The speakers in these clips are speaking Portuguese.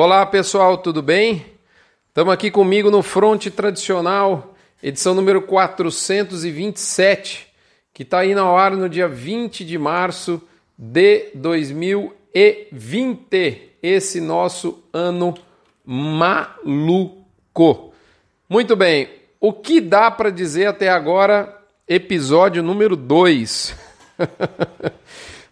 Olá pessoal, tudo bem? Estamos aqui comigo no Fronte Tradicional, edição número 427, que está aí na hora no dia 20 de março de 2020. Esse nosso ano maluco. Muito bem, o que dá para dizer até agora? Episódio número 2.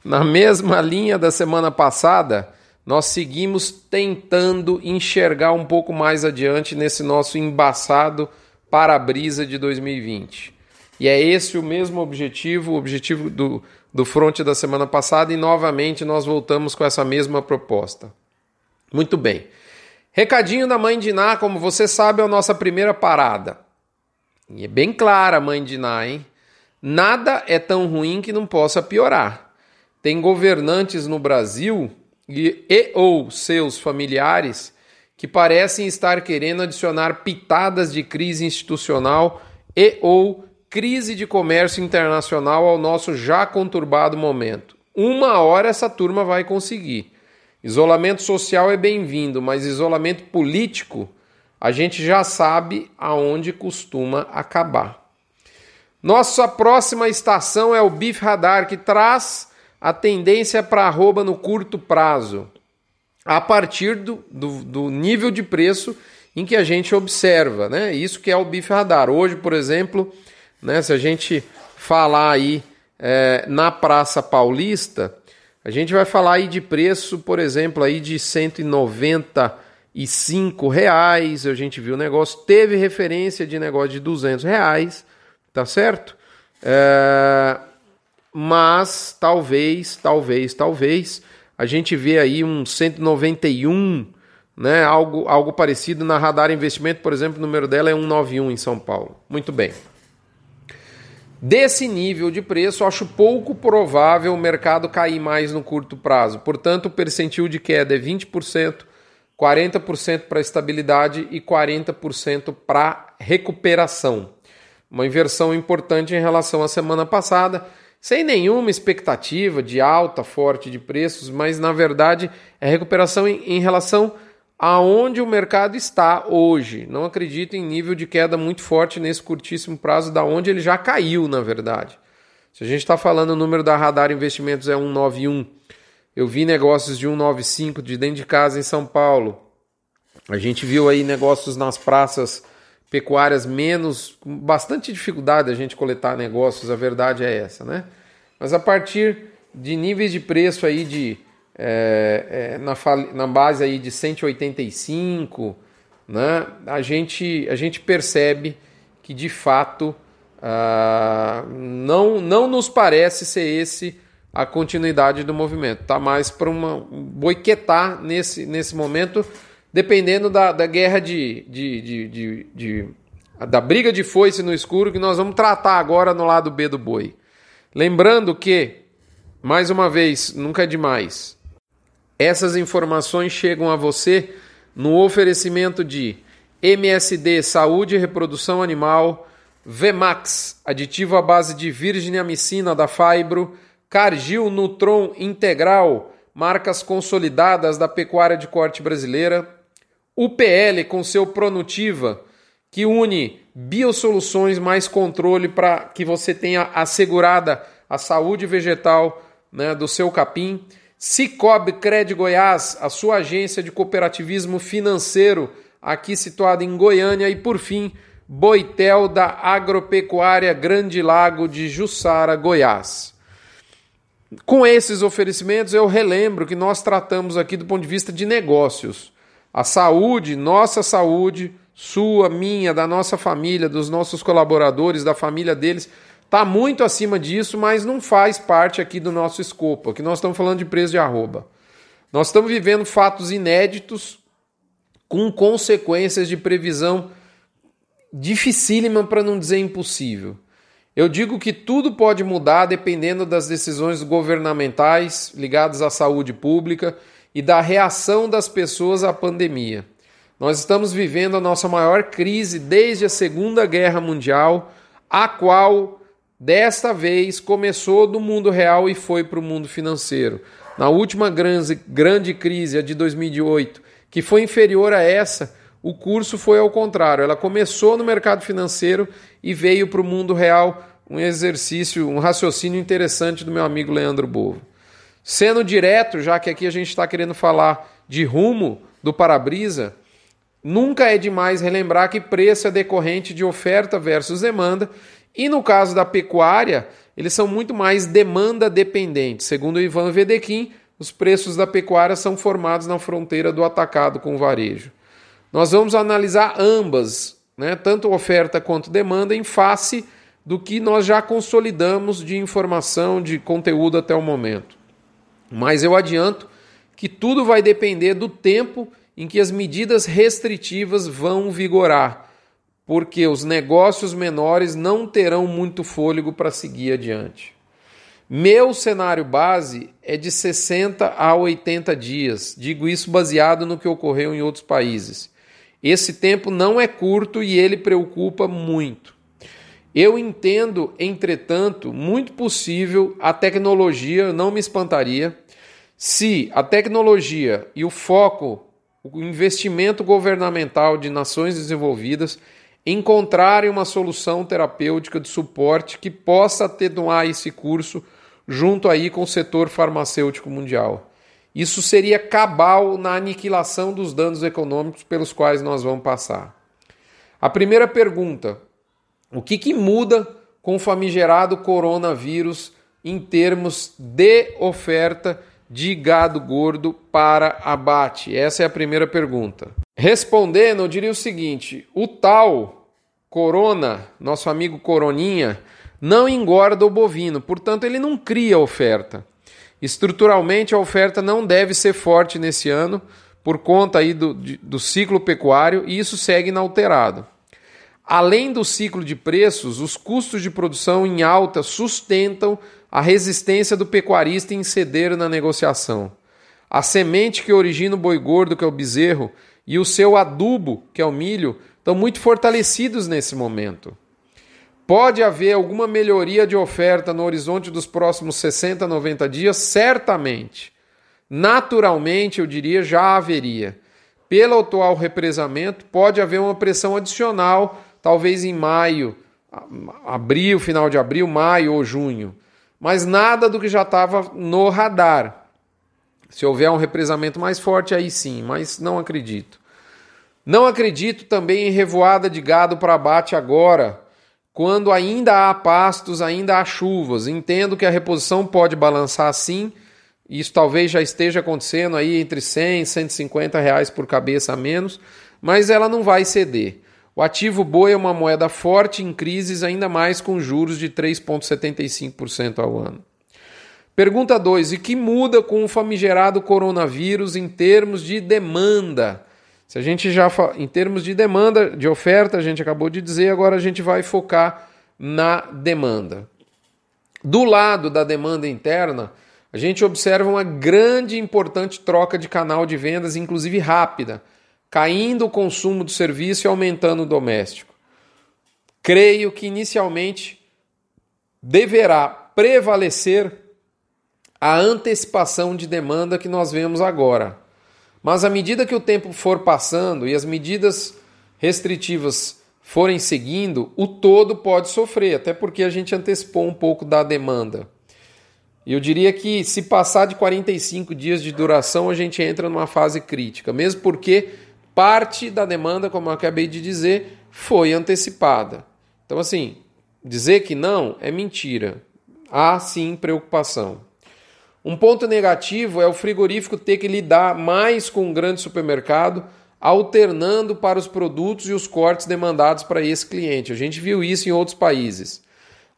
Na mesma linha da semana passada, nós seguimos tentando enxergar um pouco mais adiante nesse nosso embaçado para-brisa de 2020. E é esse o mesmo objetivo, o objetivo do, do fronte da semana passada, e novamente nós voltamos com essa mesma proposta. Muito bem. Recadinho da mãe de Ná, como você sabe, é a nossa primeira parada. E é bem clara mãe de Ná, hein? Nada é tão ruim que não possa piorar. Tem governantes no Brasil e, e ou seus familiares que parecem estar querendo adicionar pitadas de crise institucional e ou crise de comércio internacional ao nosso já conturbado momento. Uma hora essa turma vai conseguir. Isolamento social é bem-vindo, mas isolamento político a gente já sabe aonde costuma acabar. Nossa próxima estação é o BIF Radar, que traz a tendência para arroba no curto prazo, a partir do, do, do, nível de preço em que a gente observa, né? Isso que é o BIF Radar. Hoje, por exemplo, né, se a gente falar aí é, na Praça Paulista, a gente vai falar aí de preço, por exemplo, aí de 195 reais. A gente viu o negócio, teve referência de negócio de 200 reais, tá certo? É, mas talvez, talvez, talvez a gente vê aí um 191, né, algo, algo parecido na Radar Investimento, por exemplo, o número dela é 191 em São Paulo. Muito bem. Desse nível de preço, acho pouco provável o mercado cair mais no curto prazo. Portanto, o percentil de queda é 20%, 40% para estabilidade e 40% para recuperação. Uma inversão importante em relação à semana passada sem nenhuma expectativa de alta forte de preços, mas na verdade é recuperação em, em relação aonde o mercado está hoje. Não acredito em nível de queda muito forte nesse curtíssimo prazo, da onde ele já caiu, na verdade. Se a gente está falando o número da Radar Investimentos é 191, eu vi negócios de 195 de dentro de casa em São Paulo. A gente viu aí negócios nas praças pecuárias menos, com bastante dificuldade a gente coletar negócios, a verdade é essa, né? Mas a partir de níveis de preço aí de é, é, na, na base aí de 185, né? A gente a gente percebe que de fato ah, não não nos parece ser esse a continuidade do movimento. Tá mais para uma boiquetar nesse nesse momento dependendo da, da guerra de, de, de, de, de da briga de foice no escuro que nós vamos tratar agora no lado B do boi. Lembrando que, mais uma vez, nunca é demais, essas informações chegam a você no oferecimento de MSD Saúde e Reprodução Animal, Vemax, aditivo à base de virgem amicina da Fibro, Cargil Nutron Integral, marcas consolidadas da pecuária de corte brasileira, UPL com seu Pronutiva, que une biosoluções mais controle para que você tenha assegurada a saúde vegetal né, do seu capim. Cicobi Cred Goiás, a sua agência de cooperativismo financeiro, aqui situada em Goiânia. E por fim, Boitel da Agropecuária Grande Lago de Jussara, Goiás. Com esses oferecimentos, eu relembro que nós tratamos aqui do ponto de vista de negócios. A saúde, nossa saúde, sua, minha, da nossa família, dos nossos colaboradores, da família deles, está muito acima disso, mas não faz parte aqui do nosso escopo. Aqui nós estamos falando de preço de arroba. Nós estamos vivendo fatos inéditos com consequências de previsão dificílima para não dizer impossível. Eu digo que tudo pode mudar dependendo das decisões governamentais ligadas à saúde pública e da reação das pessoas à pandemia. Nós estamos vivendo a nossa maior crise desde a Segunda Guerra Mundial, a qual desta vez começou do mundo real e foi para o mundo financeiro. Na última grande, grande crise, a de 2008, que foi inferior a essa, o curso foi ao contrário. Ela começou no mercado financeiro e veio para o mundo real um exercício, um raciocínio interessante do meu amigo Leandro Bovo. Sendo direto, já que aqui a gente está querendo falar de rumo do para-brisa, nunca é demais relembrar que preço é decorrente de oferta versus demanda, e no caso da pecuária, eles são muito mais demanda dependentes. Segundo Ivan Vedequim, os preços da pecuária são formados na fronteira do atacado com o varejo. Nós vamos analisar ambas, né, tanto oferta quanto demanda, em face do que nós já consolidamos de informação, de conteúdo até o momento. Mas eu adianto que tudo vai depender do tempo em que as medidas restritivas vão vigorar, porque os negócios menores não terão muito fôlego para seguir adiante. Meu cenário base é de 60 a 80 dias, digo isso baseado no que ocorreu em outros países. Esse tempo não é curto e ele preocupa muito. Eu entendo, entretanto, muito possível a tecnologia, não me espantaria, se a tecnologia e o foco, o investimento governamental de nações desenvolvidas encontrarem uma solução terapêutica de suporte que possa atenuar esse curso junto aí com o setor farmacêutico mundial. Isso seria cabal na aniquilação dos danos econômicos pelos quais nós vamos passar. A primeira pergunta: o que, que muda com o famigerado coronavírus em termos de oferta de gado gordo para abate? Essa é a primeira pergunta. Respondendo, eu diria o seguinte: o tal corona, nosso amigo coroninha, não engorda o bovino, portanto, ele não cria oferta. Estruturalmente, a oferta não deve ser forte nesse ano por conta aí do, do ciclo pecuário e isso segue inalterado. Além do ciclo de preços, os custos de produção em alta sustentam a resistência do pecuarista em ceder na negociação. A semente que origina o boi gordo, que é o bezerro, e o seu adubo, que é o milho, estão muito fortalecidos nesse momento. Pode haver alguma melhoria de oferta no horizonte dos próximos 60, 90 dias? Certamente. Naturalmente, eu diria, já haveria. Pelo atual represamento, pode haver uma pressão adicional talvez em maio, abril, final de abril, maio ou junho. Mas nada do que já estava no radar. Se houver um represamento mais forte, aí sim, mas não acredito. Não acredito também em revoada de gado para abate agora, quando ainda há pastos, ainda há chuvas. Entendo que a reposição pode balançar sim, isso talvez já esteja acontecendo aí entre 100 e 150 reais por cabeça a menos, mas ela não vai ceder. O ativo boi é uma moeda forte em crises, ainda mais com juros de 3,75% ao ano. Pergunta 2: e que muda com o famigerado coronavírus em termos de demanda? Se a gente já em termos de demanda, de oferta, a gente acabou de dizer, agora a gente vai focar na demanda. Do lado da demanda interna, a gente observa uma grande e importante troca de canal de vendas, inclusive rápida caindo o consumo do serviço e aumentando o doméstico. Creio que inicialmente deverá prevalecer a antecipação de demanda que nós vemos agora. Mas à medida que o tempo for passando e as medidas restritivas forem seguindo, o todo pode sofrer, até porque a gente antecipou um pouco da demanda. Eu diria que se passar de 45 dias de duração, a gente entra numa fase crítica, mesmo porque parte da demanda, como eu acabei de dizer, foi antecipada. Então, assim, dizer que não é mentira. Há sim preocupação. Um ponto negativo é o frigorífico ter que lidar mais com um grande supermercado, alternando para os produtos e os cortes demandados para esse cliente. A gente viu isso em outros países.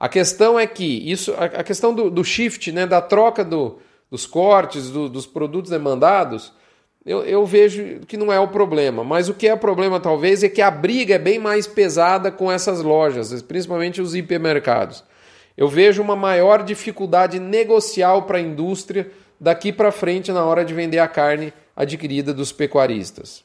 A questão é que isso, a questão do, do shift, né, da troca do, dos cortes, do, dos produtos demandados, eu, eu vejo que não é o problema. Mas o que é problema, talvez, é que a briga é bem mais pesada com essas lojas, principalmente os hipermercados. Eu vejo uma maior dificuldade negocial para a indústria daqui para frente na hora de vender a carne adquirida dos pecuaristas.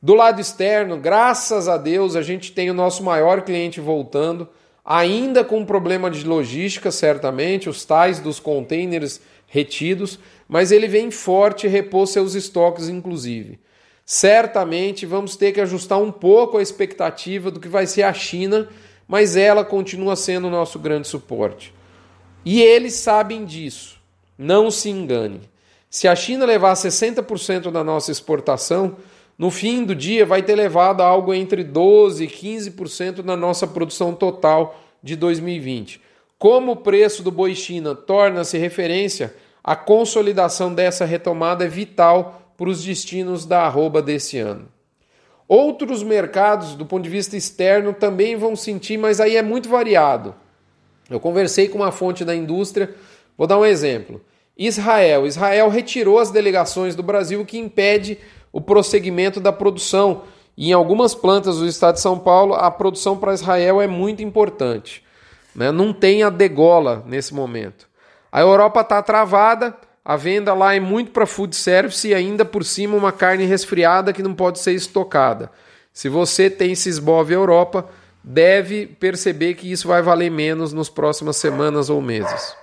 Do lado externo, graças a Deus, a gente tem o nosso maior cliente voltando, ainda com um problema de logística, certamente, os tais dos containers retidos, mas ele vem forte repôs seus estoques, inclusive. Certamente vamos ter que ajustar um pouco a expectativa do que vai ser a China, mas ela continua sendo o nosso grande suporte. E eles sabem disso. Não se engane. Se a China levar 60% da nossa exportação, no fim do dia vai ter levado algo entre 12% e 15% da nossa produção total de 2020. Como o preço do boi China torna-se referência, a consolidação dessa retomada é vital para os destinos da arroba desse ano. Outros mercados, do ponto de vista externo, também vão sentir, mas aí é muito variado. Eu conversei com uma fonte da indústria, vou dar um exemplo. Israel. Israel retirou as delegações do Brasil, o que impede o prosseguimento da produção. E em algumas plantas do estado de São Paulo, a produção para Israel é muito importante. Né? Não tem a degola nesse momento. A Europa está travada, a venda lá é muito para food service e ainda por cima uma carne resfriada que não pode ser estocada. Se você tem Sisbov Europa, deve perceber que isso vai valer menos nas próximas semanas ou meses.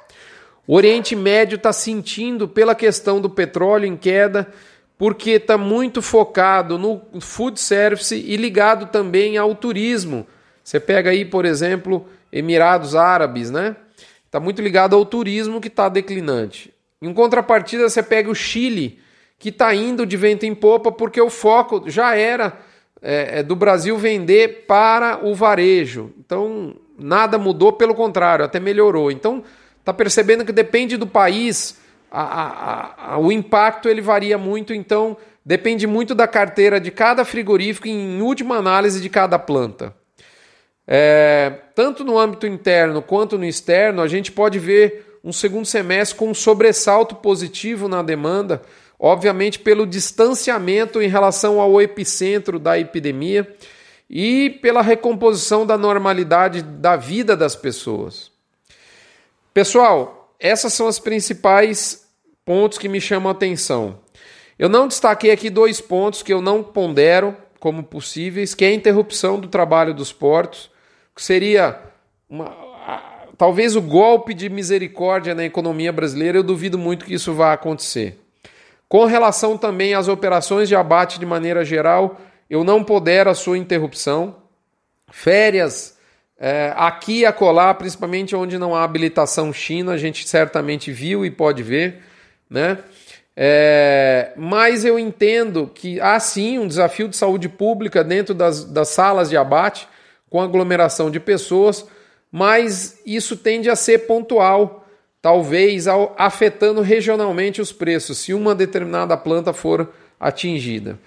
O Oriente Médio está sentindo pela questão do petróleo em queda, porque está muito focado no food service e ligado também ao turismo. Você pega aí, por exemplo, Emirados Árabes, né? Está muito ligado ao turismo que está declinante. Em contrapartida, você pega o Chile, que está indo de vento em popa, porque o foco já era é, é, do Brasil vender para o varejo. Então, nada mudou, pelo contrário, até melhorou. Então, está percebendo que depende do país, a, a, a, o impacto ele varia muito, então depende muito da carteira de cada frigorífico, em última análise, de cada planta. É, tanto no âmbito interno quanto no externo, a gente pode ver um segundo semestre com um sobressalto positivo na demanda, obviamente pelo distanciamento em relação ao epicentro da epidemia e pela recomposição da normalidade da vida das pessoas. Pessoal, essas são as principais pontos que me chamam a atenção. Eu não destaquei aqui dois pontos que eu não pondero como possíveis, que é a interrupção do trabalho dos portos, que seria uma, talvez o golpe de misericórdia na economia brasileira, eu duvido muito que isso vá acontecer. Com relação também às operações de abate de maneira geral, eu não pudera a sua interrupção. Férias é, aqui e acolá, principalmente onde não há habilitação China, a gente certamente viu e pode ver, né? É, mas eu entendo que há sim um desafio de saúde pública dentro das, das salas de abate, com aglomeração de pessoas, mas isso tende a ser pontual, talvez afetando regionalmente os preços, se uma determinada planta for atingida.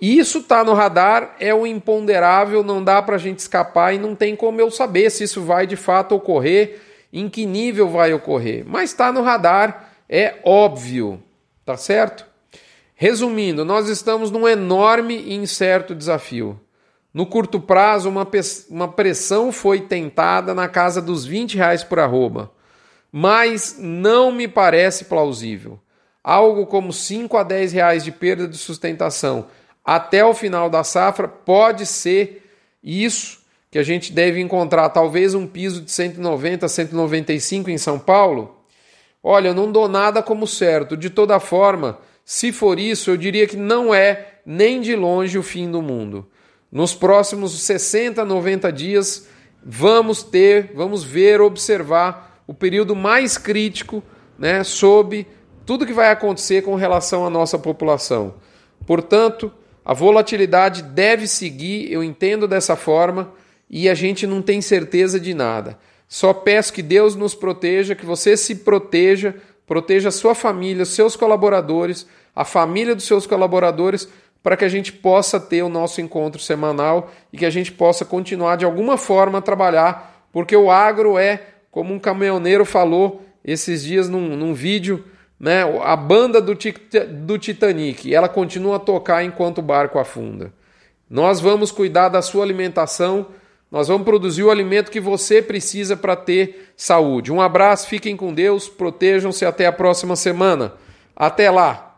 Isso está no radar, é um imponderável, não dá para a gente escapar e não tem como eu saber se isso vai de fato ocorrer, em que nível vai ocorrer. Mas está no radar, é óbvio, tá certo? Resumindo, nós estamos num enorme e incerto desafio. No curto prazo, uma, uma pressão foi tentada na casa dos 20 reais por arroba, mas não me parece plausível. Algo como 5 a 10 reais de perda de sustentação até o final da safra pode ser isso que a gente deve encontrar, talvez um piso de 190 a 195 em São Paulo. Olha, eu não dou nada como certo. De toda forma, se for isso, eu diria que não é nem de longe o fim do mundo. Nos próximos 60, 90 dias, vamos ter, vamos ver, observar o período mais crítico né, sobre tudo que vai acontecer com relação à nossa população. Portanto, a volatilidade deve seguir, eu entendo dessa forma, e a gente não tem certeza de nada. Só peço que Deus nos proteja, que você se proteja, proteja a sua família, os seus colaboradores, a família dos seus colaboradores, para que a gente possa ter o nosso encontro semanal e que a gente possa continuar de alguma forma a trabalhar, porque o agro é, como um caminhoneiro falou esses dias num, num vídeo, né, a banda do, do Titanic, ela continua a tocar enquanto o barco afunda. Nós vamos cuidar da sua alimentação, nós vamos produzir o alimento que você precisa para ter saúde. Um abraço, fiquem com Deus, protejam-se até a próxima semana. Até lá!